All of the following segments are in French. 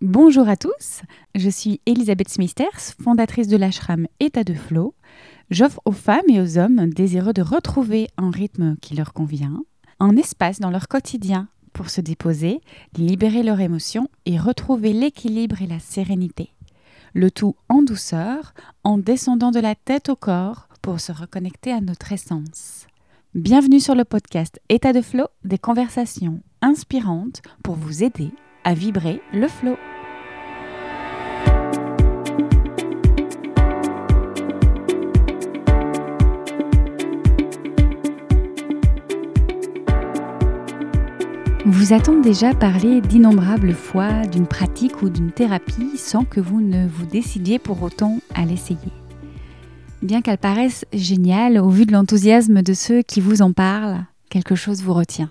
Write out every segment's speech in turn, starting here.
Bonjour à tous, je suis Elisabeth Smithers, fondatrice de l'ashram État de Flow. J'offre aux femmes et aux hommes désireux de retrouver un rythme qui leur convient, un espace dans leur quotidien pour se déposer, libérer leurs émotions et retrouver l'équilibre et la sérénité. Le tout en douceur, en descendant de la tête au corps pour se reconnecter à notre essence. Bienvenue sur le podcast État de Flow, des conversations inspirantes pour vous aider à vibrer le flow. Vous a-t-on déjà parlé d'innombrables fois d'une pratique ou d'une thérapie sans que vous ne vous décidiez pour autant à l'essayer Bien qu'elle paraisse géniale au vu de l'enthousiasme de ceux qui vous en parlent, quelque chose vous retient.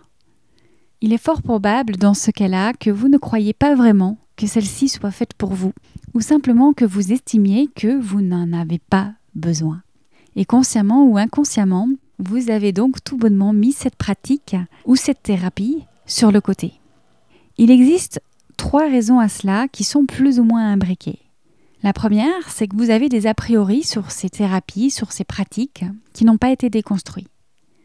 Il est fort probable dans ce cas-là que vous ne croyez pas vraiment que celle-ci soit faite pour vous, ou simplement que vous estimiez que vous n'en avez pas besoin. Et consciemment ou inconsciemment, vous avez donc tout bonnement mis cette pratique ou cette thérapie sur le côté. Il existe trois raisons à cela qui sont plus ou moins imbriquées. La première, c'est que vous avez des a priori sur ces thérapies, sur ces pratiques qui n'ont pas été déconstruits.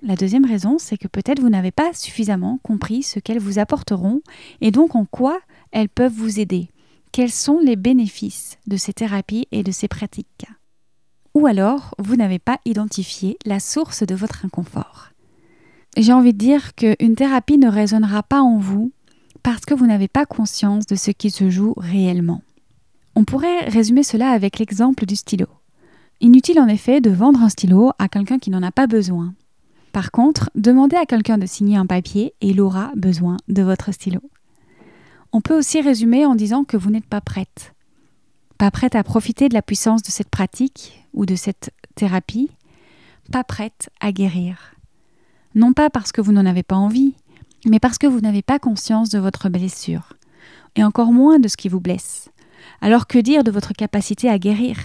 La deuxième raison, c'est que peut-être vous n'avez pas suffisamment compris ce qu'elles vous apporteront et donc en quoi elles peuvent vous aider. Quels sont les bénéfices de ces thérapies et de ces pratiques? Ou alors, vous n'avez pas identifié la source de votre inconfort. J'ai envie de dire qu'une thérapie ne résonnera pas en vous parce que vous n'avez pas conscience de ce qui se joue réellement. On pourrait résumer cela avec l'exemple du stylo. Inutile en effet de vendre un stylo à quelqu'un qui n'en a pas besoin. Par contre, demandez à quelqu'un de signer un papier et il aura besoin de votre stylo. On peut aussi résumer en disant que vous n'êtes pas prête. Pas prête à profiter de la puissance de cette pratique ou de cette thérapie. Pas prête à guérir. Non pas parce que vous n'en avez pas envie, mais parce que vous n'avez pas conscience de votre blessure. Et encore moins de ce qui vous blesse. Alors que dire de votre capacité à guérir?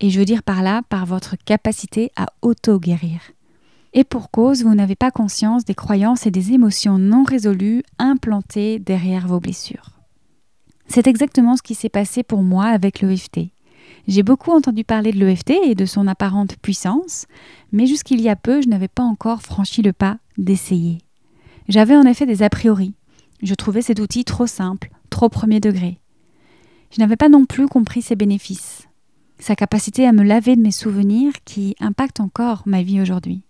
Et je veux dire par là, par votre capacité à auto-guérir. Et pour cause, vous n'avez pas conscience des croyances et des émotions non résolues implantées derrière vos blessures. C'est exactement ce qui s'est passé pour moi avec l'EFT. J'ai beaucoup entendu parler de l'EFT et de son apparente puissance, mais jusqu'il y a peu, je n'avais pas encore franchi le pas d'essayer. J'avais en effet des a priori. Je trouvais cet outil trop simple, trop premier degré. Je n'avais pas non plus compris ses bénéfices, sa capacité à me laver de mes souvenirs qui impactent encore ma vie aujourd'hui.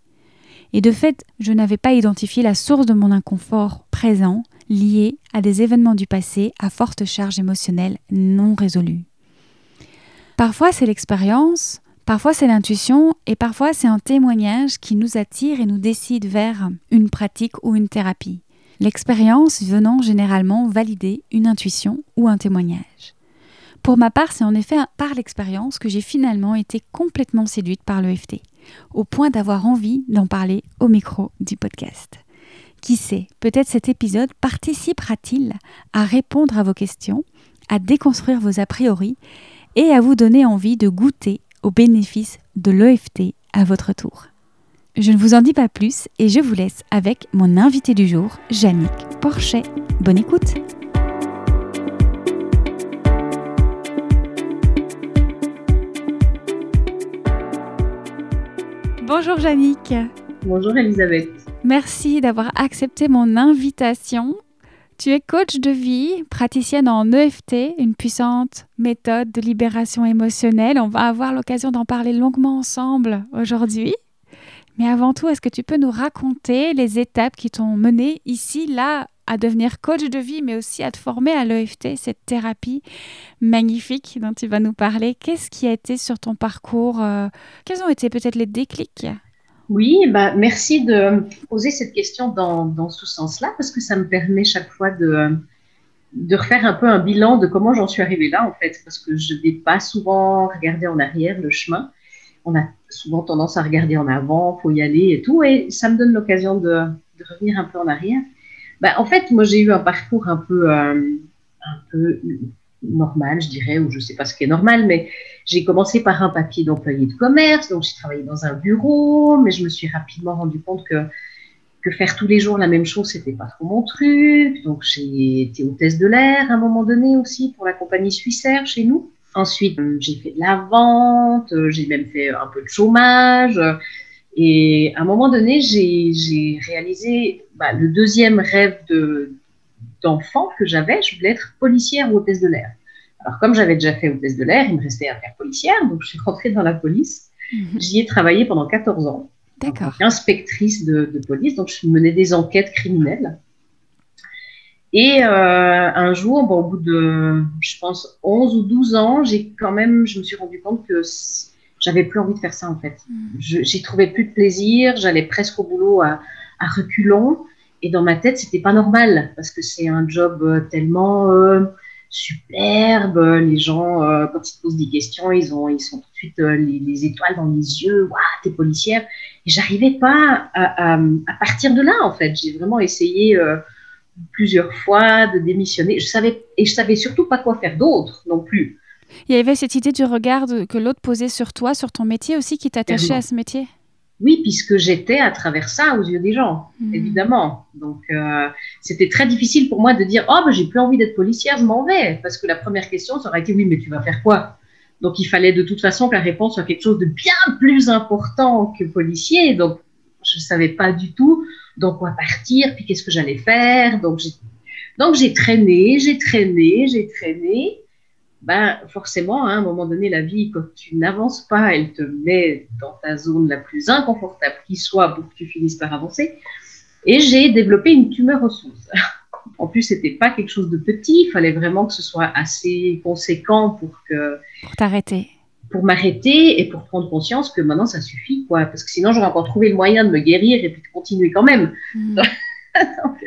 Et de fait, je n'avais pas identifié la source de mon inconfort présent lié à des événements du passé à forte charge émotionnelle non résolue. Parfois c'est l'expérience, parfois c'est l'intuition et parfois c'est un témoignage qui nous attire et nous décide vers une pratique ou une thérapie. L'expérience venant généralement valider une intuition ou un témoignage. Pour ma part, c'est en effet par l'expérience que j'ai finalement été complètement séduite par l'EFT au point d'avoir envie d'en parler au micro du podcast. Qui sait, peut-être cet épisode participera-t-il à répondre à vos questions, à déconstruire vos a priori et à vous donner envie de goûter aux bénéfices de l'EFT à votre tour. Je ne vous en dis pas plus et je vous laisse avec mon invité du jour, Jannick Porchet. Bonne écoute! Bonjour Jannick. Bonjour Elisabeth. Merci d'avoir accepté mon invitation. Tu es coach de vie, praticienne en EFT, une puissante méthode de libération émotionnelle. On va avoir l'occasion d'en parler longuement ensemble aujourd'hui. Mais avant tout, est-ce que tu peux nous raconter les étapes qui t'ont mené ici, là, à devenir coach de vie, mais aussi à te former à l'EFT, cette thérapie magnifique dont tu vas nous parler. Qu'est-ce qui a été sur ton parcours euh, Quels ont été peut-être les déclics? Oui, bah, merci de poser cette question dans, dans ce sens-là, parce que ça me permet chaque fois de, de refaire un peu un bilan de comment j'en suis arrivée là, en fait, parce que je n'ai pas souvent regardé en arrière le chemin. On a souvent tendance à regarder en avant, faut y aller et tout, et ça me donne l'occasion de, de revenir un peu en arrière. Bah, en fait, moi, j'ai eu un parcours un peu, euh, un peu normal, je dirais, ou je ne sais pas ce qui est normal, mais j'ai commencé par un papier d'employé de commerce, donc j'ai travaillé dans un bureau, mais je me suis rapidement rendu compte que que faire tous les jours la même chose, c'était pas trop mon truc. Donc j'ai été hôtesse de l'air à un moment donné aussi pour la compagnie Suissair chez nous. Ensuite, euh, j'ai fait de la vente, euh, j'ai même fait un peu de chômage. Et à un moment donné, j'ai réalisé bah, le deuxième rêve d'enfant que j'avais. Je voulais être policière ou hôtesse de l'air. Alors, comme j'avais déjà fait hôtesse de l'air, il me restait à faire policière. Donc, je suis rentrée dans la police. Mhm. J'y ai travaillé pendant 14 ans. D'accord. Inspectrice de, police. Donc, je menais des enquêtes criminelles. Et euh, un jour, bon, au bout de, je pense, 11 ou 12 ans, j'ai quand même, je me suis rendu compte que j'avais plus envie de faire ça en fait. Mm. J'y trouvais plus de plaisir, j'allais presque au boulot à, à, reculons. Et dans ma tête, c'était pas normal parce que c'est un job euh, tellement euh, superbe. Les gens, euh, quand ils te posent des questions, ils ont, ils sont tout de suite les, étoiles dans les yeux. Waouh, t'es policière. Et j'arrivais pas à, à, à, partir de là en fait. J'ai vraiment essayé plusieurs fois de démissionner. Je savais et je savais surtout pas quoi faire d'autre non plus. Il y avait cette idée du regard que l'autre posait sur toi, sur ton métier aussi, qui t'attachait à ce métier? Oui, puisque j'étais à travers ça aux yeux des gens, hmm. évidemment. Donc, euh, c'était très difficile pour moi de dire Oh, ben, j'ai plus envie d'être policière, je m'en vais. Parce que la première question, ça aurait été Oui, mais tu vas faire quoi? Donc, il fallait de toute façon que la réponse soit quelque chose de bien plus important que policier. Donc, je ne savais pas du tout dans quoi partir, puis qu'est-ce que j'allais faire. Donc, donc, j'ai traîné, j'ai traîné, j'ai traîné ben, forcément, hein, à un moment donné, la vie, quand tu n'avances pas, elle te met dans ta zone la plus inconfortable qui soit pour que tu finisses par avancer. Et j'ai développé une tumeur osseuse. En plus, c'était pas quelque chose de petit. Il fallait vraiment que ce soit assez conséquent pour que. Pour t'arrêter. Pour m'arrêter et pour prendre conscience que maintenant ça suffit, quoi. Parce que sinon, j'aurais encore trouvé le moyen de me guérir et puis de continuer quand même. Hmm. donc,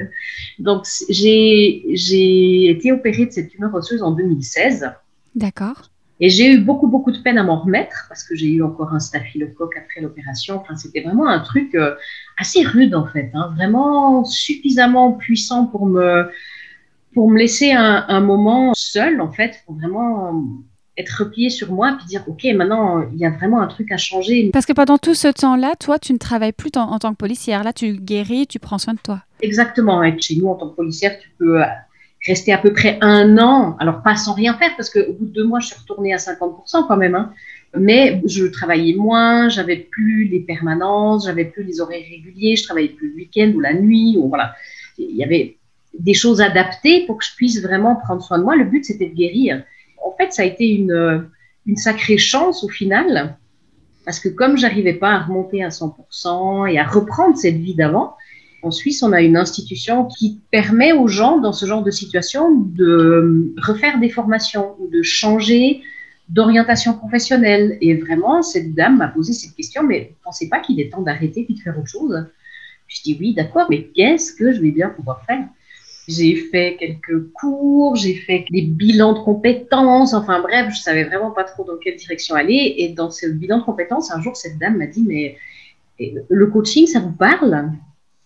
donc j'ai été opérée de cette tumeur osseuse en 2016. D'accord. Et j'ai eu beaucoup, beaucoup de peine à m'en remettre parce que j'ai eu encore un staphylocoque après l'opération. Enfin, c'était vraiment un truc euh, assez rude en fait, hein. vraiment suffisamment puissant pour me, pour me laisser un, moment seul en fait, pour vraiment être replié sur moi puis dire ok maintenant il y a vraiment un truc à changer. Parce que pendant tout ce temps-là, toi tu ne travailles plus en, tant que policière. Là tu guéris, tu prends soin de toi. Exactement. Et chez nous en tant que policière, tu peux resté à peu près un an, alors pas sans rien faire, parce qu'au bout de deux mois, je suis retournée à 50% quand même, hein. mais je travaillais moins, j'avais plus les permanences, j'avais plus les horaires réguliers, je travaillais plus le week-end ou la nuit, ou voilà. Il y avait des choses adaptées pour que je puisse vraiment prendre soin de moi. Le but, c'était de guérir. En fait, ça a été une, une sacrée chance au final, parce que comme j'arrivais pas à remonter à 100% et à reprendre cette vie d'avant, en Suisse, on a une institution qui permet aux gens dans ce genre de situation de refaire des formations ou de changer d'orientation professionnelle. Et vraiment, cette dame m'a posé cette question, mais ne pensez pas qu'il est temps d'arrêter et de faire autre chose? Je dis oui, d'accord, mais qu'est-ce que je vais bien pouvoir faire? J'ai fait quelques cours, j'ai fait des bilans de compétences, enfin bref, je savais vraiment pas trop dans quelle direction aller. Et dans ce bilan de compétences, un jour, cette dame m'a dit, mais le coaching, ça vous parle?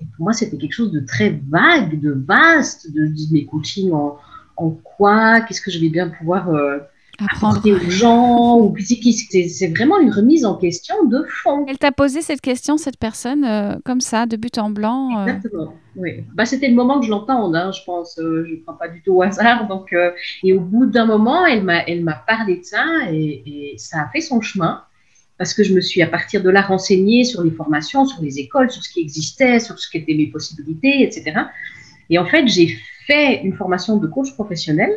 Pour moi, c'était quelque chose de très vague, de vaste, de, de mes coachings en, en quoi, qu'est-ce que je vais bien pouvoir euh, apprendre aux gens, ou c'est vraiment une remise en question de fond. Elle t'a posé cette question, cette personne, euh, comme ça, de but en blanc. Euh. Exactement. Oui. Bah, c'était le moment que je l'entende, hein, je pense. je ne prends pas du tout au hasard. Donc, et au bout d'un moment, elle m'a, elle m'a parlé de ça et, et, ça a fait son chemin parce que je me suis à partir de là renseignée sur les formations, sur les écoles, sur ce qui existait, sur ce qu'étaient mes possibilités, etc. Et en fait, j'ai fait une formation de coach professionnel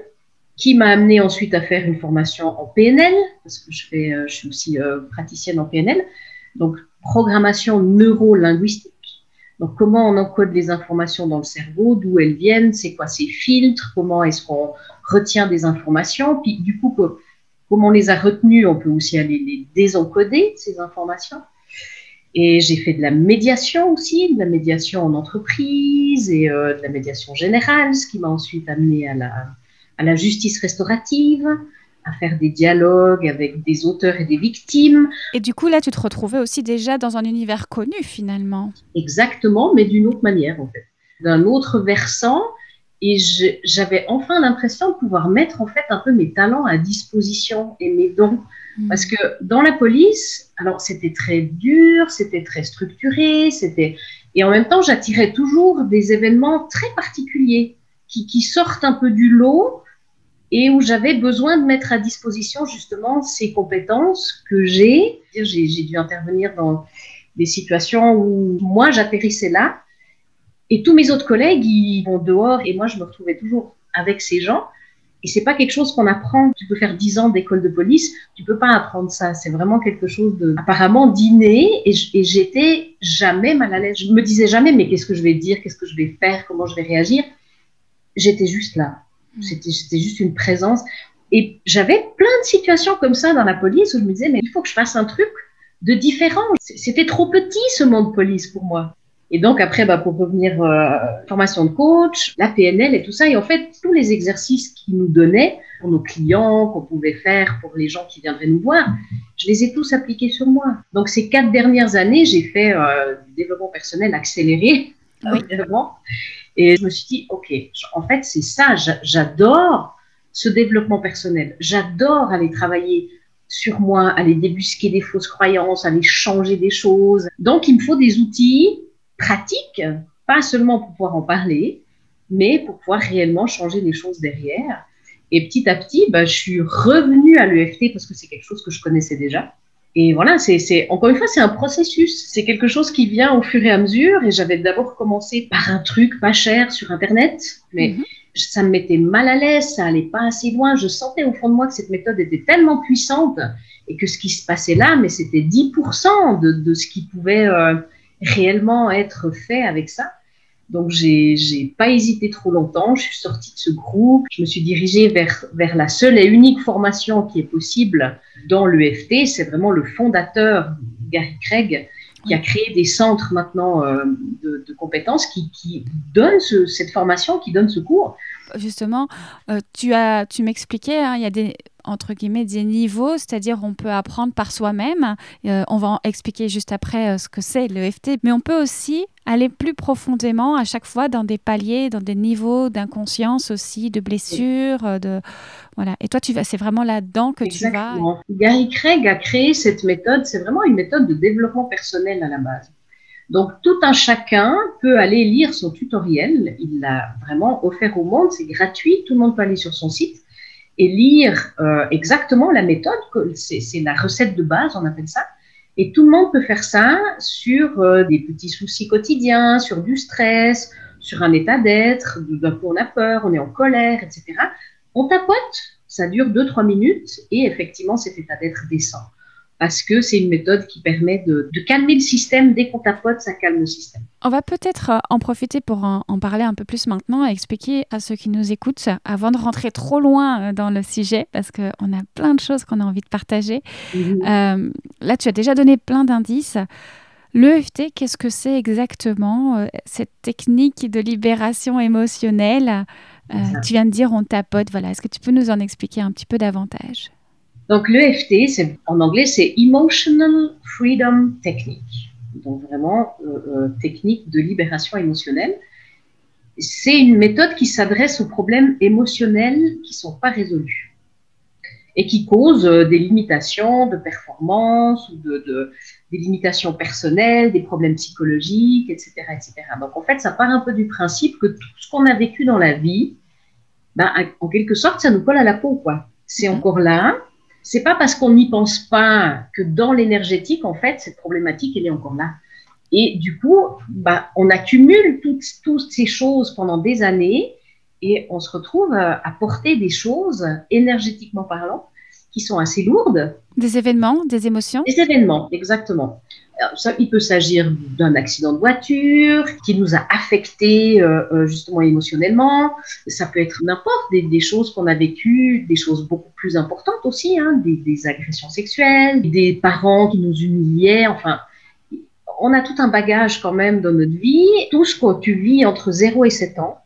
qui m'a amené ensuite à faire une formation en PNL, parce que je, fais, euh, je suis aussi euh, praticienne en PNL, donc programmation neuro-linguistique. Donc, comment on encode les informations dans le cerveau, d'où elles viennent, c'est quoi ces filtres, comment est-ce qu'on retient des informations, puis du coup, comme on les a retenues, on peut aussi aller les désencoder, ces informations. Et j'ai fait de la médiation aussi, de la médiation en entreprise et euh, de la médiation générale, ce qui m'a ensuite amené à la, à la justice restaurative, à faire des dialogues avec des auteurs et des victimes. Et du coup, là, tu te retrouvais aussi déjà dans un univers connu finalement. Exactement, mais d'une autre manière en fait. D'un autre versant, et j'avais enfin l'impression de pouvoir mettre en fait un peu mes talents à disposition et mes dons. Mm. Parce que dans la police, alors c'était très dur, c'était très structuré, c'était Et en même temps, j'attirais toujours des événements très particuliers qui, qui sortent un peu du lot et où j'avais besoin de mettre à disposition justement ces compétences que j'ai. J'ai dû intervenir dans des situations où moi j'atterrissais là et tous mes autres collègues ils vont dehors et moi je me retrouvais toujours avec ces gens. Et c'est pas quelque chose qu'on apprend. Tu peux faire 10 ans d'école de police, tu peux pas apprendre ça. C'est vraiment quelque chose de apparemment d'inné. Et j'étais jamais mal à l'aise. Je me disais jamais, mais qu'est-ce que je vais dire, qu'est-ce que je vais faire, comment je vais réagir? J'étais juste là. Mm. C'était juste une présence. Et j'avais plein de situations comme ça dans la police où je me disais, mais il faut que je fasse un truc de différent. C'était trop petit ce monde police pour moi. Et donc après, bah, pour revenir euh, formation de coach, la PNL et tout ça, et en fait tous les exercices qu'ils nous donnaient pour nos clients, qu'on pouvait faire pour les gens qui viendraient nous voir, je les ai tous appliqués sur moi. Donc ces quatre dernières années, j'ai fait euh, du développement personnel accéléré, évidemment. Et je me suis dit, OK, en fait, c'est ça, j'adore ce développement personnel. J'adore aller travailler sur moi, aller débusquer des fausses croyances, aller changer des choses. Donc, il me faut des outils pratiques, pas seulement pour pouvoir en parler, mais pour pouvoir réellement changer les choses derrière. Et petit à petit, bah, je suis revenue à l'EFT parce que c'est quelque chose que je connaissais déjà. Et voilà, c'est encore une fois, c'est un processus. C'est quelque chose qui vient au fur et à mesure. Et j'avais d'abord commencé par un truc pas cher sur Internet, mais mhm. ça me mettait mal à l'aise, ça allait pas assez loin. Je sentais au fond de moi que cette méthode était tellement puissante et que ce qui se passait là, mais c'était 10% de, de, ce qui pouvait euh, réellement être fait avec ça. Donc, j'ai n'ai pas hésité trop longtemps. Je suis sortie de ce groupe. Je me suis dirigée vers, vers la seule et unique formation qui est possible dans l'EFT. C'est vraiment le fondateur, Gary Craig, qui a créé des centres maintenant euh, de, compétences qui, qui donnent cette formation, qui donne ce cours. Justement, euh, tu, as, tu m'expliquais, hein, il y a des, entre guillemets des niveaux, c'est-à-dire on peut apprendre par soi-même. Euh, on va expliquer juste après euh, ce que c'est l'EFT, mais on peut aussi aller plus profondément à chaque fois dans des paliers, dans des niveaux d'inconscience aussi, de blessures, euh, de voilà. Et toi, tu vas, c'est vraiment là-dedans que tu vas. Gary Craig a créé cette méthode. C'est vraiment une méthode de développement personnel à la base. Donc tout un chacun peut aller lire son tutoriel. Il l'a vraiment offert au monde. C'est gratuit. Tout le monde peut aller sur son site et lire euh, exactement la méthode, c'est la recette de base, on appelle ça. Et tout le monde peut faire ça sur euh, des petits soucis quotidiens, sur du stress, sur un état d'être, d'un coup on a peur, on est en colère, etc. On tapote, ça dure 2-3 minutes et effectivement cet état d'être descend parce que c'est une méthode qui permet de, calmer le système. Dès qu'on tapote, ça calme le système. On va peut-être euh, en profiter pour en, parler un peu plus maintenant et expliquer à ceux qui nous écoutent, avant de rentrer trop loin euh, dans le sujet, parce qu'on a plein de choses qu'on a envie de partager. Mhm. Euh, là, tu as déjà donné plein d'indices. L'EFT, qu'est-ce que c'est exactement cette technique de libération émotionnelle? Tu viens de dire on tapote, voilà. Est-ce que tu peux nous en expliquer un petit peu davantage? Donc l'EFT, en anglais, c'est Emotional Freedom Technique. Donc vraiment euh, euh, technique de libération émotionnelle. C'est une méthode qui s'adresse aux problèmes émotionnels qui ne sont pas résolus et qui causent euh, des limitations de performance ou de, des limitations personnelles, des problèmes psychologiques, etc., etc. Donc en fait, ça part un peu du principe que tout ce qu'on a vécu dans la vie, ben, en quelque sorte, ça nous colle à la peau, quoi. C'est mhm. encore là, c'est pas parce qu'on n'y pense pas que dans l'énergétique, en fait, cette problématique, elle est encore là. Et du coup, bah, on accumule toutes, toutes ces choses pendant des années et on se retrouve à porter des choses, énergétiquement parlant, qui sont assez lourdes. Des événements, des émotions? Des événements, exactement ça, il peut s'agir d'un accident de voiture qui nous a affectés euh, euh, justement émotionnellement. Ça peut être n'importe des, choses qu'on a vécues, des choses beaucoup plus importantes aussi, hein, des, des, agressions sexuelles, des parents qui nous humiliaient. Enfin, on a tout un bagage quand même dans notre vie. Tout ce que tu vis entre 0 et 7 ans,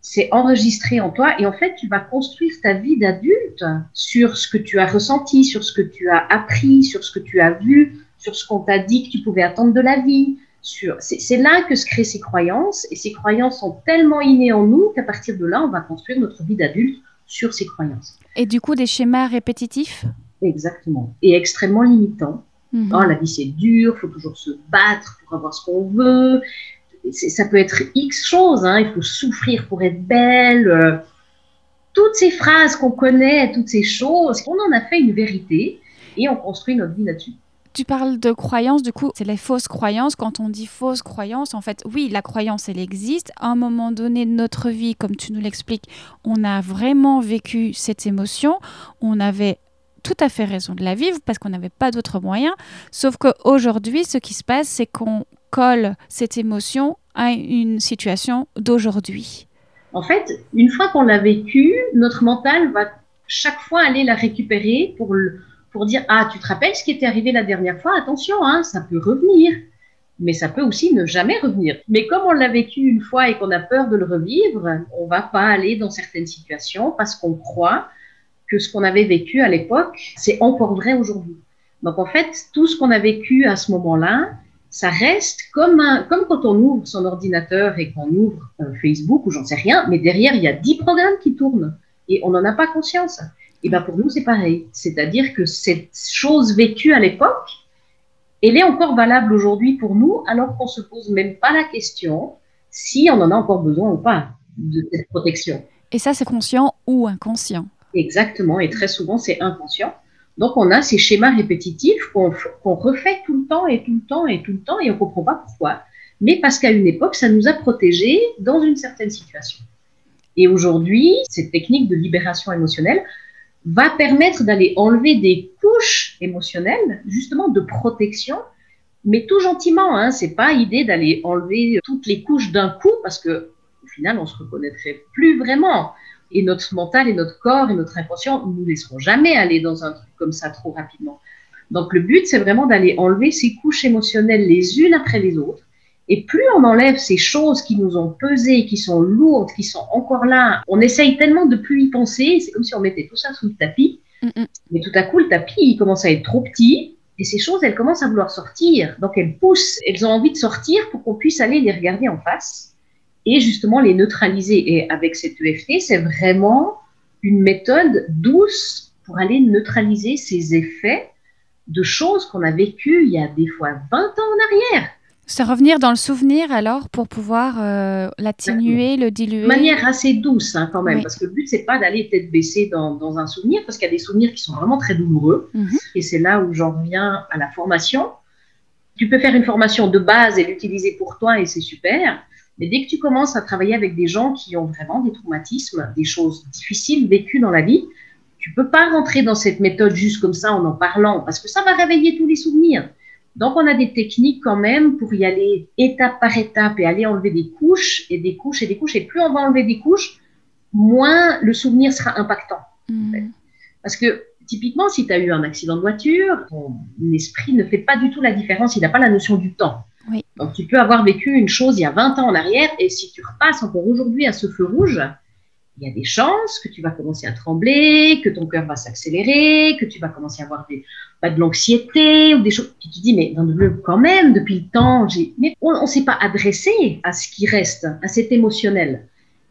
c'est enregistré en toi et en fait, tu vas construire ta vie d'adulte sur ce que tu as ressenti, sur ce que tu as appris, sur ce que tu as vu, sur ce qu'on t'a dit que tu pouvais attendre de la vie. C'est là que se créent ces croyances, et ces croyances sont tellement innées en nous qu'à partir de là, on va construire notre vie d'adulte sur ces croyances. Et du coup, des schémas répétitifs? Exactement. Et extrêmement limitants. Oh, la vie c'est dur, il faut toujours se battre pour avoir ce qu'on veut. Ça peut être X choses, hein. il faut souffrir pour être belle. Euh, toutes ces phrases qu'on connaît, toutes ces choses, on en a fait une vérité et on construit notre vie là-dessus. Tu parles de croyances, du coup, c'est les fausses croyances. Quand on dit fausses croyances, en fait, oui, la croyance, elle existe. À un moment donné de notre vie, comme tu nous l'expliques, on a vraiment vécu cette émotion. On avait tout à fait raison de la vivre parce qu'on n'avait pas d'autre moyen. Sauf qu'aujourd'hui, ce qui se passe, c'est qu'on colle cette émotion à une situation d'aujourd'hui. En fait, une fois qu'on l'a vécu, notre mental va chaque fois aller la récupérer pour le, pour dire Ah, tu te rappelles ce qui était arrivé la dernière fois? Attention, hein, ça peut revenir. Mais ça peut aussi ne jamais revenir. Mais comme on l'a vécu une fois et qu'on a peur de le revivre, on va pas aller dans certaines situations parce qu'on croit que ce qu'on avait vécu à l'époque, c'est encore vrai aujourd'hui. Donc en fait, tout ce qu'on a vécu à ce moment-là, ça reste comme, un, comme quand on ouvre son ordinateur et qu'on ouvre euh, Facebook ou j'en sais rien, mais derrière, il y a 10 programmes qui tournent et on n'en a pas conscience. Et bien pour nous, c'est pareil. C'est-à-dire que cette chose vécue à l'époque, elle est encore valable aujourd'hui pour nous, alors qu'on se pose même pas la question si on en a encore besoin ou pas de cette protection. Et ça, c'est conscient ou inconscient? Exactement, et très souvent, c'est inconscient. Donc, on a ces schémas répétitifs qu'on refait tout le temps et tout le temps et tout le temps, et on ne comprend pas pourquoi. Mais parce qu'à une époque, ça nous a protégés dans une certaine situation. Et aujourd'hui, cette technique de libération émotionnelle, va permettre d'aller enlever des couches émotionnelles, justement de protection, mais tout gentiment. Hein, c'est pas idée d'aller enlever toutes les couches d'un coup parce que au final, on se reconnaîtrait plus vraiment. Et notre mental et notre corps et notre inconscient ne nous laisseront jamais aller dans un truc comme ça trop rapidement. Donc le but, c'est vraiment d'aller enlever ces couches émotionnelles les unes après les autres et plus on enlève ces choses qui nous ont pesé, qui sont lourdes, qui sont encore là, on essaye tellement de plus y penser, c'est comme si on mettait tout ça sous le tapis. Mais tout à coup, le tapis, il commence à être trop petit et ces choses, elles commencent à vouloir sortir. Donc elles poussent, elles ont envie de sortir pour qu'on puisse aller les regarder en face et justement les neutraliser. Et avec cette EFT, c'est vraiment une méthode douce pour aller neutraliser ces effets de choses qu'on a vécues il y a des fois 20 ans en arrière. C'est revenir dans le souvenir alors pour pouvoir euh, l'atténuer, le diluer? De manière assez douce hein, quand même, parce que le but c'est pas d'aller tête baissée dans, dans, un souvenir, parce qu'il y a des souvenirs qui sont vraiment très douloureux. Mhm. Et c'est là où j'en reviens à la formation. Tu peux faire une formation de base et l'utiliser pour toi et c'est super. Mais dès que tu commences à travailler avec des gens qui ont vraiment des traumatismes, des choses difficiles vécues dans la vie, tu peux pas rentrer dans cette méthode juste comme ça en en parlant, parce que ça va réveiller tous les souvenirs. Donc, on a des techniques quand même pour y aller étape par étape et aller enlever des couches et des couches et des couches. Et plus on va enlever des couches, moins le souvenir sera impactant. Hmm. Parce que typiquement, si tu as eu un accident de voiture, ton esprit ne fait pas du tout la différence, il n'a pas la notion du temps. Donc, tu peux avoir vécu une chose il y a 20 ans en arrière, et si tu repasses encore aujourd'hui à ce feu rouge, il y a des chances que tu vas commencer à trembler, que ton cœur va s'accélérer, que tu vas commencer à avoir des, bah, de l'anxiété ou des choses. Puis tu dis, mais dans le quand même, depuis le temps, j'ai. Mais on ne s'est pas adressé à ce qui reste, à cet émotionnel.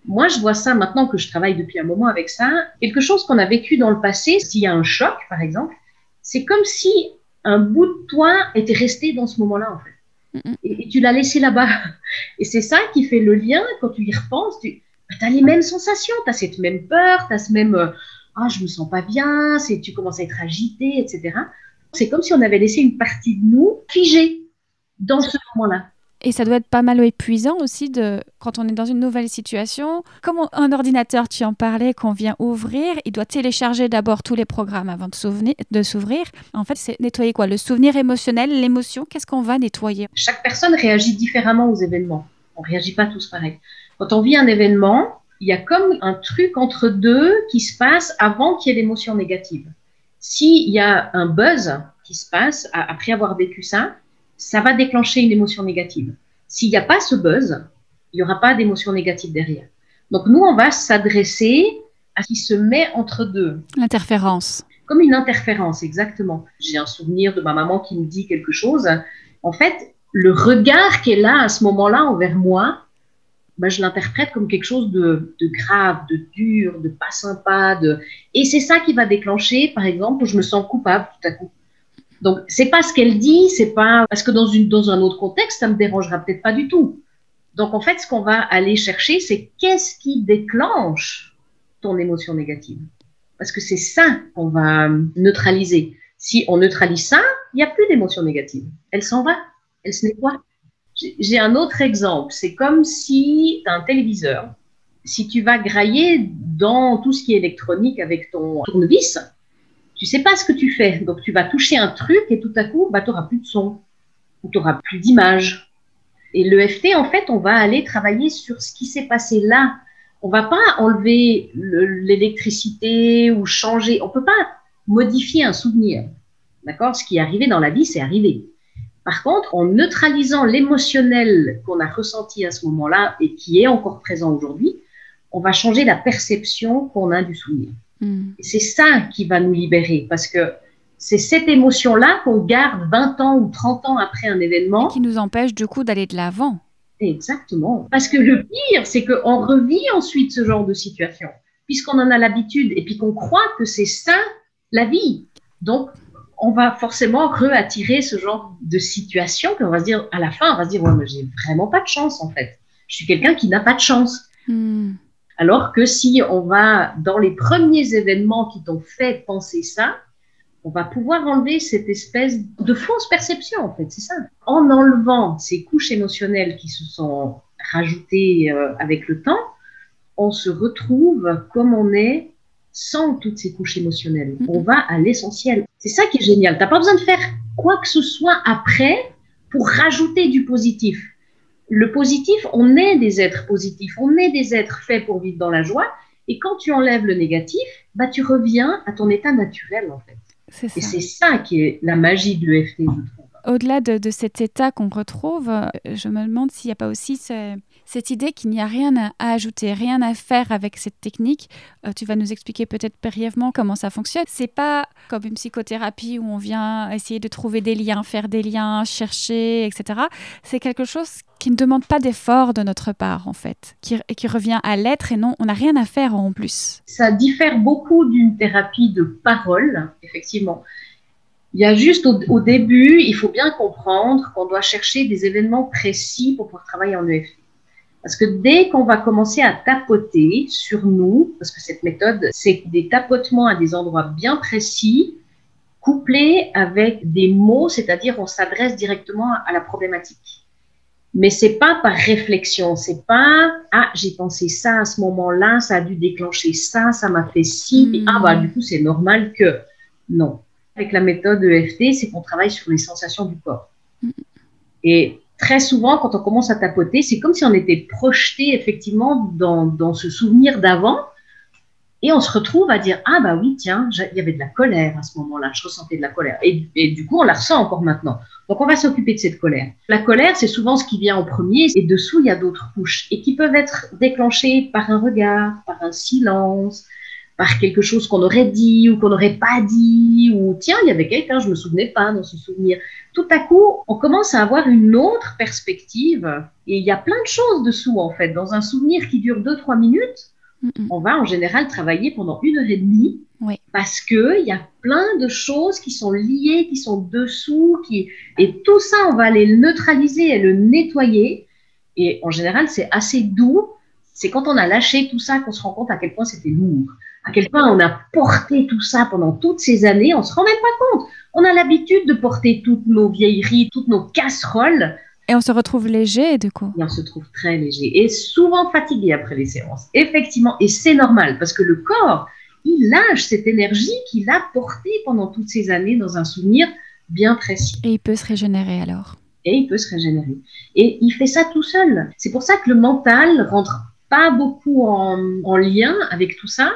Moi, je vois ça maintenant que je travaille depuis un moment avec ça. Quelque chose qu'on a vécu dans le passé, s'il y a un choc, par exemple, c'est comme si un bout de toi était resté dans ce moment-là, en fait. Et, et tu l'as laissé là-bas. Et c'est ça qui fait le lien quand tu y repenses. Tu, tu as les mêmes sensations, tu as cette même peur, tu as ce même euh, ah, je me sens pas bien, c'est tu commences à être agité, etc. C'est comme si on avait laissé une partie de nous figée dans ce moment-là. Et ça doit être pas mal épuisant aussi de quand on est dans une nouvelle situation. Comme un ordinateur, tu en parlais, qu'on vient ouvrir, il doit télécharger d'abord tous les programmes avant de s'ouvrir. En fait, c'est nettoyer quoi? Le souvenir émotionnel, l'émotion, qu'est-ce qu'on va nettoyer? Chaque personne réagit différemment aux événements. On réagit pas tous pareil. Quand on vit un événement, il y a comme un truc entre deux qui se passe avant qu'il y ait l'émotion négative. S'il y a un buzz qui se passe après avoir vécu ça, ça va déclencher une émotion négative. S'il n'y a pas ce buzz, il n'y aura pas d'émotion négative derrière. Donc nous, on va s'adresser à ce qui se met entre deux. L'interférence. Comme une interférence, exactement. J'ai un souvenir de ma maman qui me dit quelque chose. En fait, le regard qu'elle a à ce moment-là envers moi, bah, je l'interprète comme quelque chose de, grave, de dur, de pas sympa. De... Et c'est ça qui va déclencher, par exemple, où je me sens coupable tout à coup. Donc, c'est pas ce qu'elle dit, c'est pas parce que dans, une, dans un autre contexte, ça me dérangera peut-être pas du tout. Donc, en fait, ce qu'on va aller chercher, c'est qu'est-ce qui déclenche ton émotion négative? Parce que c'est ça qu'on va neutraliser. Si on neutralise ça, il n'y a plus d'émotion négative. Elle s'en va, elle se nettoie. J'ai un autre exemple. C'est comme si tu as un téléviseur. Si tu vas grailler dans tout ce qui est électronique avec ton tournevis, tu sais pas ce que tu fais. Donc tu vas toucher un truc et tout à coup, bah, tu n'auras plus de son ou tu n'auras plus d'image. Et l'EFT, en fait, on va aller travailler sur ce qui s'est passé là. On va pas enlever l'électricité ou changer. On peut pas modifier un souvenir. D'accord? Ce qui est arrivé dans la vie, c'est arrivé. Par contre, en neutralisant l'émotionnel qu'on a ressenti à ce moment-là et qui est encore présent aujourd'hui, on va changer la perception qu'on a du souvenir. Hmm. C'est ça qui va nous libérer parce que c'est cette émotion-là qu'on garde 20 ans ou 30 ans après un événement. qui nous empêche du coup d'aller de l'avant. Exactement. Parce que le pire, c'est qu'on revit ensuite ce genre de situation, puisqu'on en a l'habitude et puis qu'on croit que c'est ça la vie. Donc, on va forcément réattirer ce genre de situation qu'on va se dire, à la fin, on va se dire, ouais, mais j'ai vraiment pas de chance en fait. Je suis quelqu'un qui n'a pas de chance. Hmm. Alors que si on va dans les premiers événements qui t'ont fait penser ça, on va pouvoir enlever cette espèce de fausse perception, en fait, c'est ça. En enlevant ces couches émotionnelles qui se sont rajoutées euh, avec le temps, on se retrouve comme on est sans toutes ces couches émotionnelles. On va à l'essentiel. C'est ça qui est génial. Tu n'as pas besoin de faire quoi que ce soit après pour rajouter du positif. Le positif, on est des êtres positifs, on est des êtres faits pour vivre dans la joie. Et quand tu enlèves le négatif, bah, tu reviens à ton état naturel, en fait. Et c'est ça qui est la magie de l'EFT, je trouve. Au-delà de, cet état qu'on retrouve, euh, je me demande s'il n'y a pas aussi cette idée qu'il n'y a rien à, ajouter, rien à faire avec cette technique. Euh, tu vas nous expliquer peut-être brièvement comment ça fonctionne. C'est pas comme une psychothérapie où on vient essayer de trouver des liens, faire des liens, chercher, etc. C'est quelque chose qui ne demande pas d'effort de notre part, en fait, qui, qui revient à l'être et non, on n'a rien à faire en plus. Ça diffère beaucoup d'une thérapie de parole, effectivement. Il y a juste au, début, il faut bien comprendre qu'on doit chercher des événements précis pour pouvoir travailler en EFT. Parce que dès qu'on va commencer à tapoter sur nous, parce que cette méthode, c'est des tapotements à des endroits bien précis, couplés avec des mots, c'est-à-dire on s'adresse directement à la problématique. Mais c'est pas par réflexion, c'est pas ah j'ai pensé ça à ce moment-là, ça a dû déclencher ça, ça m'a fait ci, ah bah du coup c'est normal que non avec la méthode EFT, c'est qu'on travaille sur les sensations du corps. Et très souvent, quand on commence à tapoter, c'est comme si on était projeté effectivement dans, ce souvenir d'avant. Et on se retrouve à dire Ah, bah oui, tiens, il y avait de la colère à ce moment-là, je ressentais de la colère. Et, et, du coup, on la ressent encore maintenant. Donc, on va s'occuper de cette colère. La colère, c'est souvent ce qui vient en premier, et dessous, il y a d'autres couches, et qui peuvent être déclenchées par un regard, par un silence, par quelque chose qu'on aurait dit ou qu'on n'aurait pas dit, ou tiens, il y avait quelqu'un, je me souvenais pas dans ce souvenir. Tout à coup, on commence à avoir une autre perspective et il y a plein de choses dessous en fait. Dans un souvenir qui dure 2-3 minutes, on va en général travailler pendant une heure et demie parce que il y a plein de choses qui sont liées, qui sont dessous, qui et tout ça, on va aller le neutraliser et le nettoyer. Et en général, c'est assez doux. C'est quand on a lâché tout ça qu'on se rend compte à quel point c'était lourd à quel point on a porté tout ça pendant toutes ces années, on se rend même pas compte. On a l'habitude de porter toutes nos vieilleries, toutes nos casseroles. Et on se retrouve léger, du coup. Et on se trouve très léger et souvent fatigué après les séances. Effectivement, et c'est normal parce que le corps, il lâche cette énergie qu'il a portée pendant toutes ces années dans un souvenir bien précis. Et il peut se régénérer alors. Et il peut se régénérer. Et il fait ça tout seul. C'est pour ça que le mental rentre pas beaucoup en, en lien avec tout ça,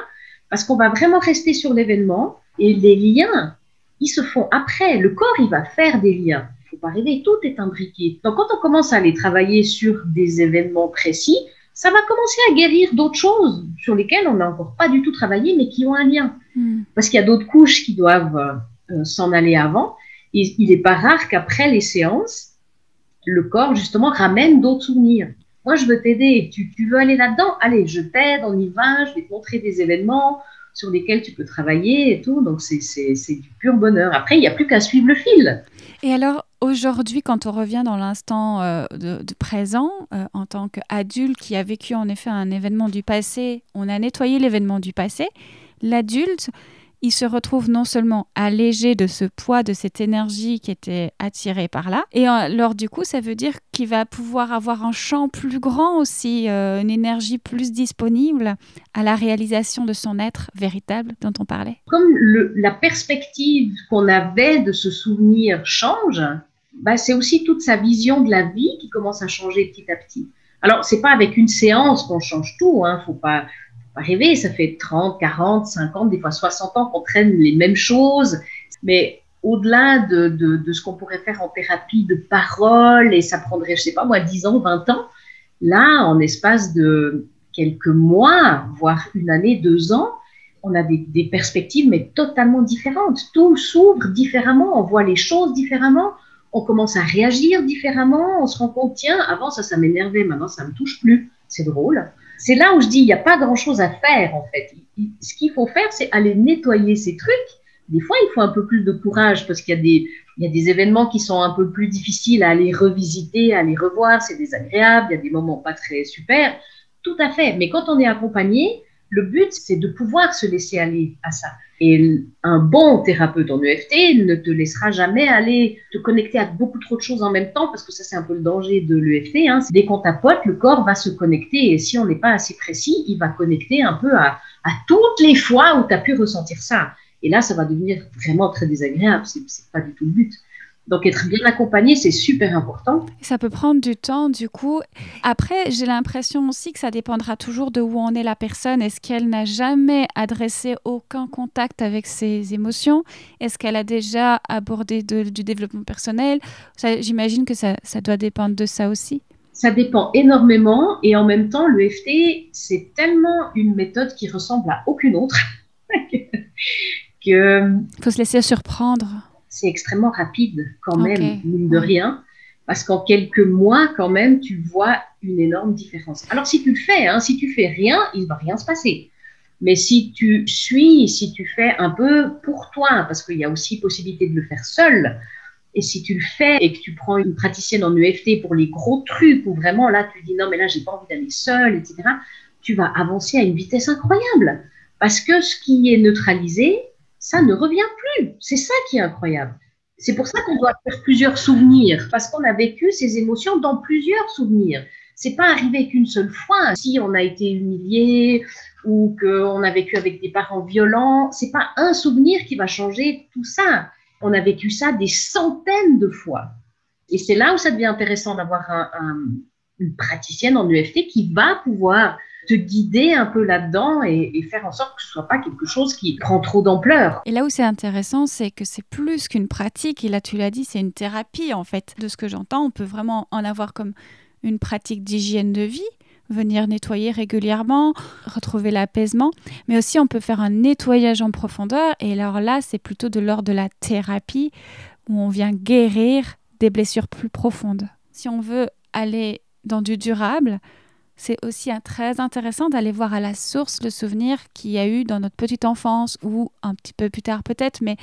parce qu'on va vraiment rester sur l'événement et les liens, ils se font après. Le corps, il va faire des liens. Il faut pas rêver, tout est imbriqué. Donc quand on commence à aller travailler sur des événements précis, ça va commencer à guérir d'autres choses sur lesquelles on n'a encore pas du tout travaillé, mais qui ont un lien. Hmm. Parce qu'il y a d'autres couches qui doivent euh, s'en aller avant. Et il n'est pas rare qu'après les séances, le corps, justement, ramène d'autres souvenirs. Moi, je veux t'aider. Tu, tu veux aller là-dedans? Allez, je t'aide, on y va, je vais te montrer des événements. sur lesquels tu peux travailler et tout. Donc, c'est du pur bonheur. Après, il n'y a plus qu'à suivre le fil. Et alors, aujourd'hui, quand on revient dans l'instant euh, de, présent, euh, en tant qu'adulte qui a vécu en effet un événement du passé, on a nettoyé l'événement du passé. L'adulte, il se retrouve non seulement allégé de ce poids, de cette énergie qui était attirée par là, et alors du coup, ça veut dire qu'il va pouvoir avoir un champ plus grand aussi, euh, une énergie plus disponible à la réalisation de son être véritable dont on parlait. Comme la perspective qu'on avait de ce souvenir change, bah, c'est aussi toute sa vision de la vie qui commence à changer petit à petit. Alors, c'est pas avec une séance qu'on change tout, hein, faut pas pas rêver, ça fait 30, 40, 50, des fois 60 ans qu'on traîne les mêmes choses, mais au-delà de, de, ce qu'on pourrait faire en thérapie de parole, et ça prendrait, je sais pas moi, 10 ans, 20 ans, là, en espace de quelques mois, voire une année, deux ans, on a des, perspectives, mais totalement différentes. Tout s'ouvre différemment, on voit les choses différemment, on commence à réagir différemment, on se rend compte, tiens, avant ça, ça m'énervait, maintenant ça me touche plus, c'est drôle c'est là où je dis, il n'y a pas grand-chose à faire, en fait. Ce qu'il faut faire, c'est aller nettoyer ces trucs. Des fois, il faut un peu plus de courage parce qu'il y a des, événements qui sont un peu plus difficiles à aller revisiter, à aller revoir. C'est désagréable. Il y a des moments pas très super. Tout à fait. Mais quand on est accompagné, le but, c'est de pouvoir se laisser aller à ça. Et un bon thérapeute en EFT ne te laissera jamais aller te connecter à beaucoup trop de choses en même temps, parce que ça, c'est un peu le danger de l'EFT. Hein. Dès qu'on tapote, le corps va se connecter, et si on n'est pas assez précis, il va connecter un peu à, toutes les fois où tu as pu ressentir ça. Et là, ça va devenir vraiment très désagréable. C'est pas du tout le but. Donc être bien accompagné, c'est super important. Ça peut prendre du temps, du coup. Après, j'ai l'impression aussi que ça dépendra toujours de où en est la personne. Est-ce qu'elle n'a jamais adressé aucun contact avec ses émotions? Est-ce qu'elle a déjà abordé du développement personnel? J'imagine que ça, ça doit dépendre de ça aussi. Ça dépend énormément et en même temps, l'EFT, c'est tellement une méthode qui ressemble à aucune autre que... Il faut se laisser surprendre c'est extrêmement rapide quand même, mine de rien, parce qu'en quelques mois, quand même, tu vois une énorme différence. Alors, si tu le fais, hein, si tu fais rien, il va rien se passer. Mais si tu suis, si tu fais un peu pour toi, parce qu'il y a aussi possibilité de le faire seul, et si tu le fais et que tu prends une praticienne en EFT pour les gros trucs, où vraiment là, tu dis non, mais là, j'ai pas envie d'aller seul, etc., tu vas avancer à une vitesse incroyable. Parce que ce qui est neutralisé, ça ne revient plus. C'est ça qui est incroyable. C'est pour ça qu'on doit faire plusieurs souvenirs, parce qu'on a vécu ces émotions dans plusieurs souvenirs. C'est pas arrivé qu'une seule fois. Si on a été humilié ou qu'on a vécu avec des parents violents, c'est pas un souvenir qui va changer tout ça. On a vécu ça des centaines de fois. Et c'est là où ça devient intéressant d'avoir une praticienne en UFT qui va pouvoir te guider un peu là-dedans et, faire en sorte que ce soit pas quelque chose qui prend trop d'ampleur. Et là où c'est intéressant, c'est que c'est plus qu'une pratique. Et là, tu l'as dit, c'est une thérapie en fait. De ce que j'entends, on peut vraiment en avoir comme une pratique d'hygiène de vie venir nettoyer régulièrement, retrouver l'apaisement, mais aussi on peut faire un nettoyage en profondeur. Et alors là, c'est plutôt de l'ordre de la thérapie où on vient guérir des blessures plus profondes. Si on veut aller dans du durable, c'est aussi très intéressant d'aller voir à la source le souvenir qu'il y a eu dans notre petite enfance ou un petit peu plus tard peut-être, mais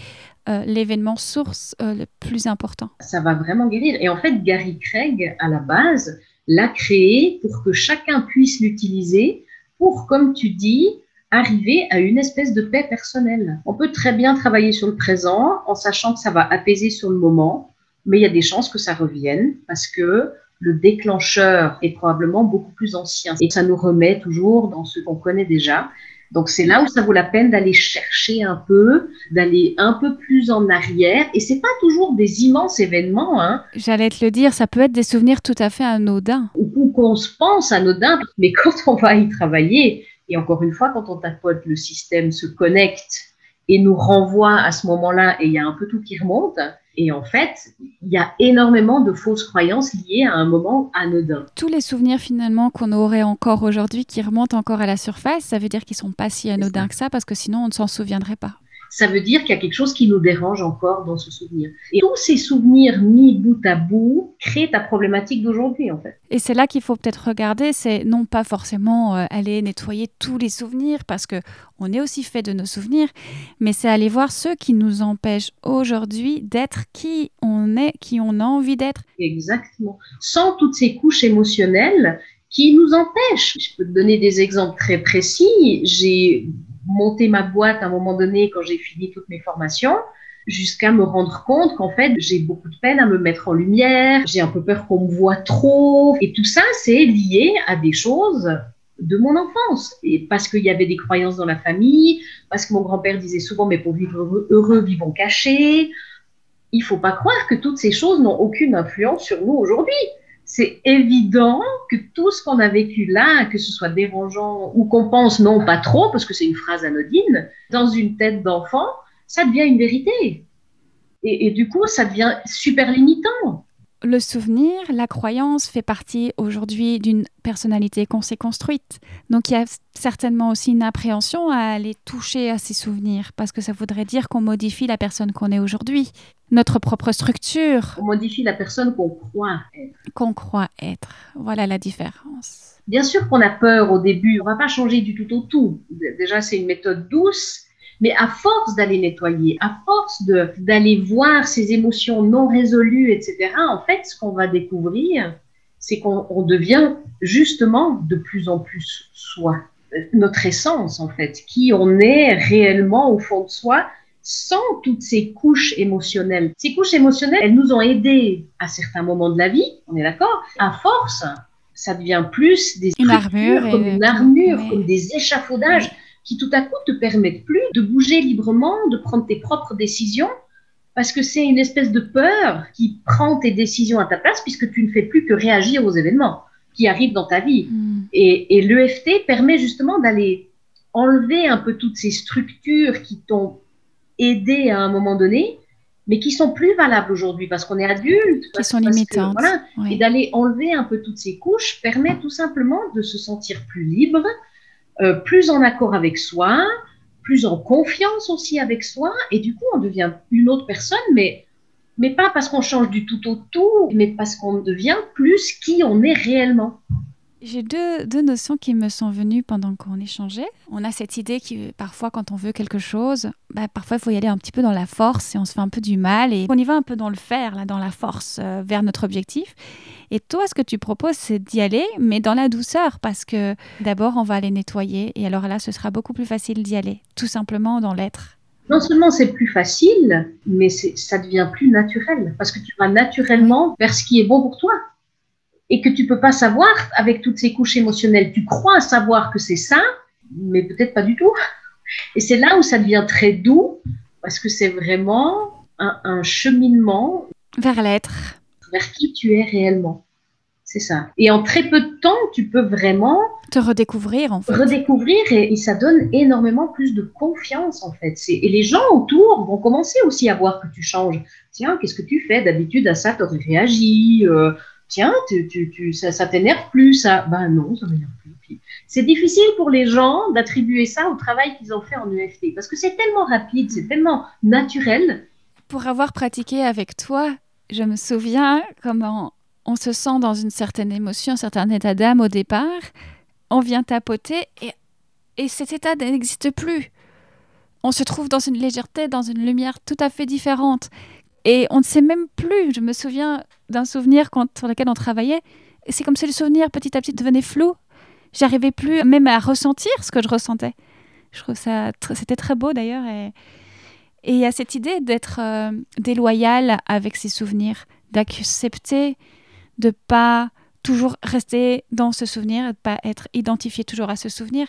euh, l'événement source euh, le plus important. Ça va vraiment guérir. Et en fait, Gary Craig, à la base, l'a créé pour que chacun puisse l'utiliser pour, comme tu dis, arriver à une espèce de paix personnelle. On peut très bien travailler sur le présent en sachant que ça va apaiser sur le moment, mais il y a des chances que ça revienne parce que le déclencheur est probablement beaucoup plus ancien. Et ça nous remet toujours dans ce qu'on connaît déjà. Donc c'est là où ça vaut la peine d'aller chercher un peu, d'aller un peu plus en arrière. Et c'est pas toujours des immenses événements. Hein. J'allais te le dire, ça peut être des souvenirs tout à fait anodins. Ou qu'on se pense anodins, mais quand on va y travailler, et encore une fois, quand on tapote, le système se connecte et nous renvoie à ce moment-là, et il y a un peu tout qui remonte. Et en fait, il y a énormément de fausses croyances liées à un moment anodin. Tous les souvenirs finalement qu'on aurait encore aujourd'hui qui remontent encore à la surface, ça veut dire qu'ils sont pas si anodins que ça parce que sinon on ne s'en souviendrait pas. Ça veut dire qu'il y a quelque chose qui nous dérange encore dans ce souvenir. Et tous ces souvenirs mis bout à bout créent ta problématique d'aujourd'hui, en fait. Et c'est là qu'il faut peut-être regarder, c'est non pas forcément euh, aller nettoyer tous les souvenirs, parce que on est aussi fait de nos souvenirs, mais c'est aller voir ceux qui nous empêchent aujourd'hui d'être qui on est, qui on a envie d'être. Exactement. Sans toutes ces couches émotionnelles qui nous empêchent. Je peux te donner des exemples très précis. J'ai monter ma boîte à un moment donné quand j'ai fini toutes mes formations jusqu'à me rendre compte qu'en fait, j'ai beaucoup de peine à me mettre en lumière, j'ai un peu peur qu'on me voit trop. Et tout ça, c'est lié à des choses de mon enfance. Et parce qu'il y avait des croyances dans la famille, parce que mon grand-père disait souvent, mais pour vivre heureux, heureux vivons cachés. Il faut pas croire que toutes ces choses n'ont aucune influence sur nous aujourd'hui c'est évident que tout ce qu'on a vécu là, que ce soit dérangeant ou qu'on pense non pas trop, parce que c'est une phrase anodine, dans une tête d'enfant, ça devient une vérité. Et, du coup, ça devient super limitant le souvenir, la croyance fait partie aujourd'hui d'une personnalité qu'on s'est construite. Donc il y a certainement aussi une appréhension à aller toucher à ces souvenirs, parce que ça voudrait dire qu'on modifie la personne qu'on est aujourd'hui, notre propre structure. On modifie la personne qu'on croit être. Qu'on croit être. Voilà la différence. Bien sûr qu'on a peur au début, on va pas changer du tout au tout. Déjà, c'est une méthode douce mais à force d'aller nettoyer, à force d'aller voir ces émotions non résolues, etc., en fait, ce qu'on va découvrir, c'est qu'on devient justement de plus en plus soi, notre essence en fait, qui on est réellement au fond de soi, sans toutes ces couches émotionnelles. Ces couches émotionnelles, elles nous ont aidés à certains moments de la vie, on est d'accord À force, ça devient plus des une armure, comme une armure, comme des échafaudages qui tout à coup te permettent plus de bouger librement, de prendre tes propres décisions, parce que c'est une espèce de peur qui prend tes décisions à ta place, puisque tu ne fais plus que réagir aux événements qui arrivent dans ta vie. Hmm. Et, et l'EFT permet justement d'aller enlever un peu toutes ces structures qui t'ont aidé à un moment donné, mais qui sont plus valables aujourd'hui parce qu'on est adulte. Qui sont limitantes. voilà, Et d'aller enlever un peu toutes ces couches permet tout simplement de se sentir plus libre, euh, plus en accord avec soi, plus en confiance aussi avec soi, et du coup, on devient une autre personne, mais, mais pas parce qu'on change du tout au tout, mais parce qu'on devient plus qui on est réellement. J'ai deux, deux, notions qui me sont venues pendant qu'on échangeait. On a cette idée que parfois, quand on veut quelque chose, bah, parfois il faut y aller un petit peu dans la force et on se fait un peu du mal et on y va un peu dans le fer, là, dans la force, euh, vers notre objectif. Et toi, ce que tu proposes, c'est d'y aller, mais dans la douceur, parce que d'abord, on va aller nettoyer et alors là, ce sera beaucoup plus facile d'y aller, tout simplement dans l'être. Non seulement c'est plus facile, mais ça devient plus naturel, parce que tu vas naturellement vers ce qui est bon pour toi et que tu peux pas savoir avec toutes ces couches émotionnelles. Tu crois savoir que c'est ça, mais peut-être pas du tout. Et c'est là où ça devient très doux, parce que c'est vraiment un, cheminement vers l'être, vers qui tu es réellement. C'est ça. Et en très peu de temps, tu peux vraiment te redécouvrir en fait. Redécouvrir et, ça donne énormément plus de confiance en fait. Et les gens autour vont commencer aussi à voir que tu changes. Tiens, qu'est-ce que tu fais? D'habitude à ça, tu aurais réagi. Euh, tiens, tu, tu, ça, ça t'énerve plus, ça. Ben non, ça m'énerve plus. C'est difficile pour les gens d'attribuer ça au travail qu'ils ont fait en EFT parce que c'est tellement rapide, c'est tellement naturel. Pour avoir pratiqué avec toi, je me souviens comment on se sent dans une certaine émotion, un certain état d'âme au départ. On vient tapoter et, et cet état n'existe plus. On se trouve dans une légèreté, dans une lumière tout à fait différente. Et on ne sait même plus. Je me souviens d'un souvenir sur lequel on travaillait. Et c'est comme si le souvenir petit à petit devenait flou. J'arrivais plus même à ressentir ce que je ressentais. Je trouve ça, c'était très beau d'ailleurs. Et il y a cette idée d'être euh, déloyal avec ses souvenirs, d'accepter de pas toujours rester dans ce souvenir, de pas être identifié toujours à ce souvenir,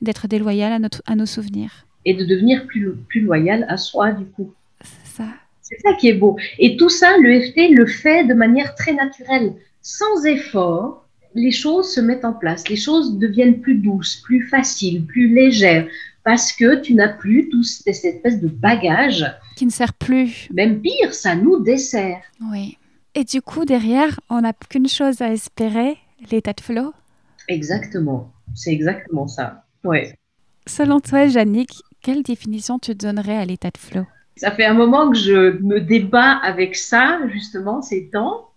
d'être déloyal à, notre, à nos souvenirs. Et de devenir plus, plus loyal à soi du coup. C'est ça. C'est ça qui est beau. Et tout ça, l'EFT le fait de manière très naturelle, sans effort. Les choses se mettent en place, les choses deviennent plus douces, plus faciles, plus légères, parce que tu n'as plus tout cette espèce de bagage. Qui ne sert plus. Même pire, ça nous dessert. Oui. Et du coup, derrière, on n'a qu'une chose à espérer, l'état de flow. Exactement. C'est exactement ça. Ouais. Selon toi, Jannick, quelle définition tu donnerais à l'état de flow? Ça fait un moment que je me débat avec ça, justement, ces temps.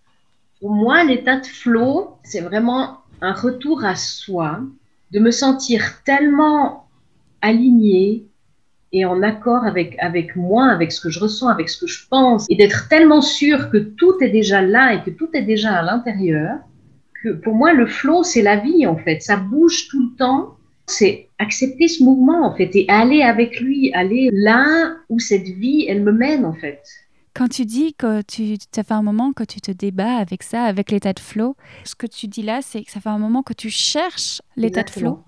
Pour moi, l'état de flow, c'est vraiment un retour à soi, de me sentir tellement aligné et en accord avec, avec moi, avec ce que je ressens, avec ce que je pense, et d'être tellement sûr que tout est déjà là et que tout est déjà à l'intérieur, que pour moi, le flow, c'est la vie, en fait. Ça bouge tout le temps. C'est accepter ce mouvement, en fait, et aller avec lui, aller là où cette vie, elle me mène, en fait. Quand tu dis que tu ça fait un moment que tu te débats avec ça, avec l'état de flow, ce que tu dis là, c'est que ça fait un moment que tu cherches l'état de flow.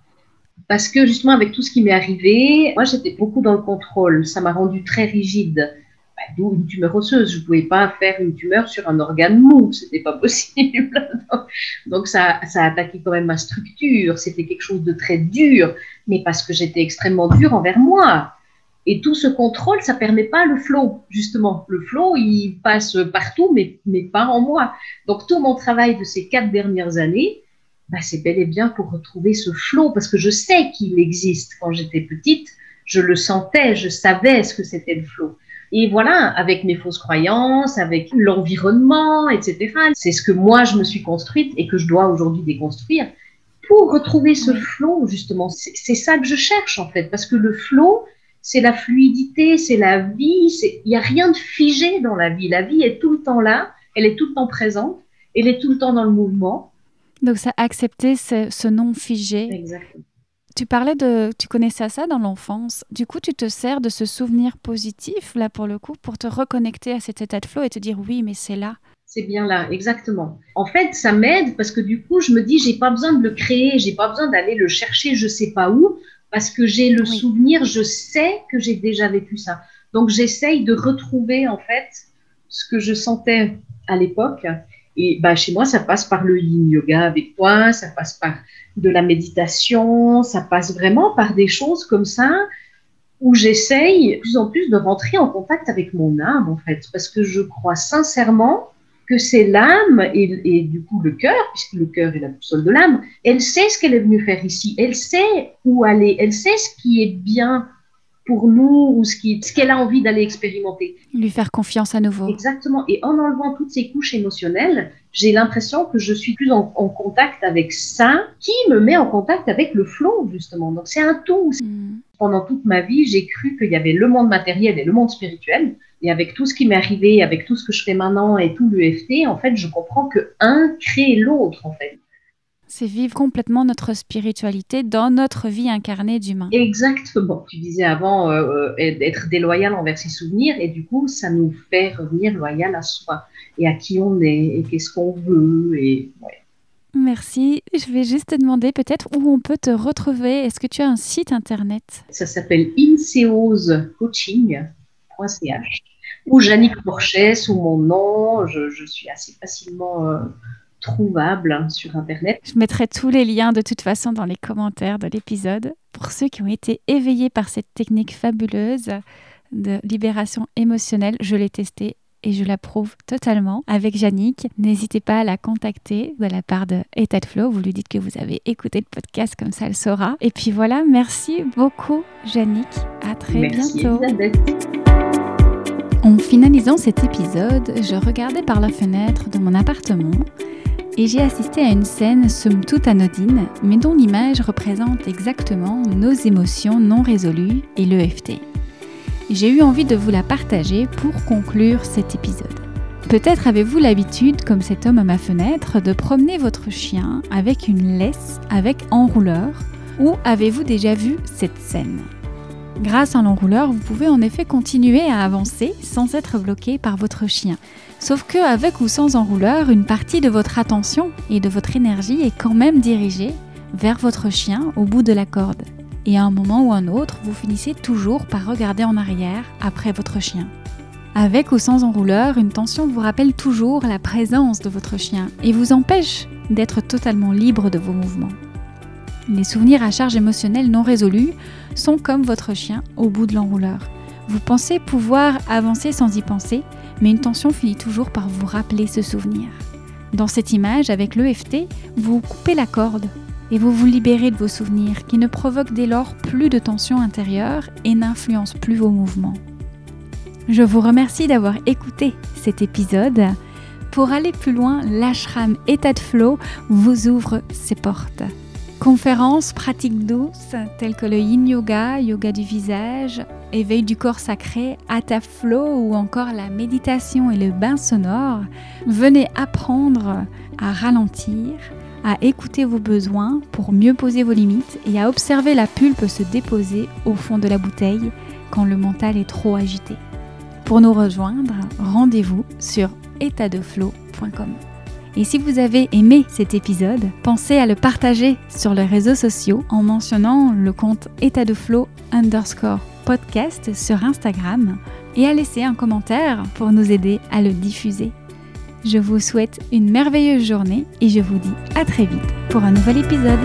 Parce que justement, avec tout ce qui m'est arrivé, moi j'étais beaucoup dans le contrôle. Ça m'a rendu très rigide. Bah, D'où une tumeur osseuse. Je ne pouvais pas faire une tumeur sur un organe mou. C'était pas possible. Donc ça, ça a attaqué quand même ma structure. C'était quelque chose de très dur, mais parce que j'étais extrêmement dur envers moi. Et tout ce contrôle, ça permet pas le flow, justement. Le flow, il passe partout, mais, mais pas en moi. Donc, tout mon travail de ces quatre dernières années, bah, c'est bel et bien pour retrouver ce flow, parce que je sais qu'il existe. Quand j'étais petite, je le sentais, je savais ce que c'était le flow. Et voilà, avec mes fausses croyances, avec l'environnement, etc. C'est ce que moi, je me suis construite et que je dois aujourd'hui déconstruire pour retrouver ce flow, justement. C'est ça que je cherche, en fait, parce que le flow, c'est la fluidité, c'est la vie. Il n'y a rien de figé dans la vie. La vie est tout le temps là, elle est tout le temps présente, elle est tout le temps dans le mouvement. Donc, ça accepter ce, ce non figé. Exactement. Tu parlais de, tu connaissais ça dans l'enfance. Du coup, tu te sers de ce souvenir positif là pour le coup pour te reconnecter à cet état de flow et te dire oui, mais c'est là. C'est bien là, exactement. En fait, ça m'aide parce que du coup, je me dis, j'ai pas besoin de le créer, j'ai pas besoin d'aller le chercher, je sais pas où parce que j'ai le souvenir, je sais que j'ai déjà vécu ça. Donc j'essaye de retrouver en fait ce que je sentais à l'époque. Et bah, chez moi, ça passe par le yin yoga avec toi, ça passe par de la méditation, ça passe vraiment par des choses comme ça où j'essaye de plus en plus de rentrer en contact avec mon âme en fait, parce que je crois sincèrement que c'est l'âme et, du coup le cœur, puisque le cœur est la boussole de l'âme, elle sait ce qu'elle est venue faire ici, elle sait où aller, elle sait ce qui est bien pour nous ou ce qu'elle ce a envie d'aller expérimenter. Lui faire confiance à nouveau. Exactement. Et en enlevant toutes ces couches émotionnelles, j'ai l'impression que je suis plus en, en, contact avec ça qui me met en contact avec le flow, justement. Donc c'est un tout. Mm. Pendant toute ma vie, j'ai cru qu'il y avait le monde matériel et le monde spirituel. Et avec tout ce qui m'est arrivé, avec tout ce que je fais maintenant et tout l'EFT, en fait, je comprends que un crée l'autre, en fait. C'est vivre complètement notre spiritualité dans notre vie incarnée d'humain. Exactement. Tu disais avant euh, euh d'être déloyal envers ses souvenirs et du coup, ça nous fait revenir loyal à soi et à qui on est et qu'est-ce qu'on veut et Merci. Je vais juste te demander peut-être où on peut te retrouver. Est-ce que tu as un site internet? Ça s'appelle inseosecoaching.ch ou Jannick Porchet sous mon nom. Je, je suis assez facilement euh, trouvable sur Internet. Je mettrai tous les liens de toute façon dans les commentaires de l'épisode. Pour ceux qui ont été éveillés par cette technique fabuleuse de libération émotionnelle, je l'ai testée et je l'approuve totalement avec Jannick. N'hésitez pas à la contacter de la part de État de Flow. Vous lui dites que vous avez écouté le podcast, comme ça elle saura. Et puis voilà, merci beaucoup Jannick. À très merci, bientôt. Elisabeth. En finalisant cet épisode, je regardais par la fenêtre de mon appartement et j'ai assisté à une scène somme toute anodine, mais dont l'image représente exactement nos émotions non résolues et l'EFT. J'ai eu envie de vous la partager pour conclure cet épisode. Peut-être avez-vous l'habitude, comme cet homme à ma fenêtre, de promener votre chien avec une laisse avec enrouleur, ou avez-vous déjà vu cette scène? Grâce à l'enrouleur, vous pouvez en effet continuer à avancer sans être bloqué par votre chien. Sauf que avec ou sans enrouleur, une partie de votre attention et de votre énergie est quand même dirigée vers votre chien au bout de la corde. Et à un moment ou un autre, vous finissez toujours par regarder en arrière après votre chien. Avec ou sans enrouleur, une tension vous rappelle toujours la présence de votre chien et vous empêche d'être totalement libre de vos mouvements. Les souvenirs à charge émotionnelle non résolus sont comme votre chien au bout de l'enrouleur. Vous pensez pouvoir avancer sans y penser, mais une tension finit toujours par vous rappeler ce souvenir. Dans cette image, avec l'EFT, vous coupez la corde. et vous vous libérez de vos souvenirs qui ne provoquent dès lors plus de tension intérieure et n'influencent plus vos mouvements. Je vous remercie d'avoir écouté cet épisode. Pour aller plus loin, l'ashram État de Flow vous ouvre ses portes. Conférences, pratiques douces telles que le yin yoga, yoga du visage, éveil du corps sacré, Hatha Flow ou encore la méditation et le bain sonore, venez apprendre à ralentir, à écouter vos besoins pour mieux poser vos limites et à observer la pulpe se déposer au fond de la bouteille quand le mental est trop agité. Pour nous rejoindre, rendez-vous sur étatdeflow.com. Et si vous avez aimé cet épisode, pensez à le partager sur les réseaux sociaux en mentionnant le compte état de flow underscore podcast sur Instagram et à laisser un commentaire pour nous aider à le diffuser. Je vous souhaite une merveilleuse journée et je vous dis à très vite pour un nouvel épisode.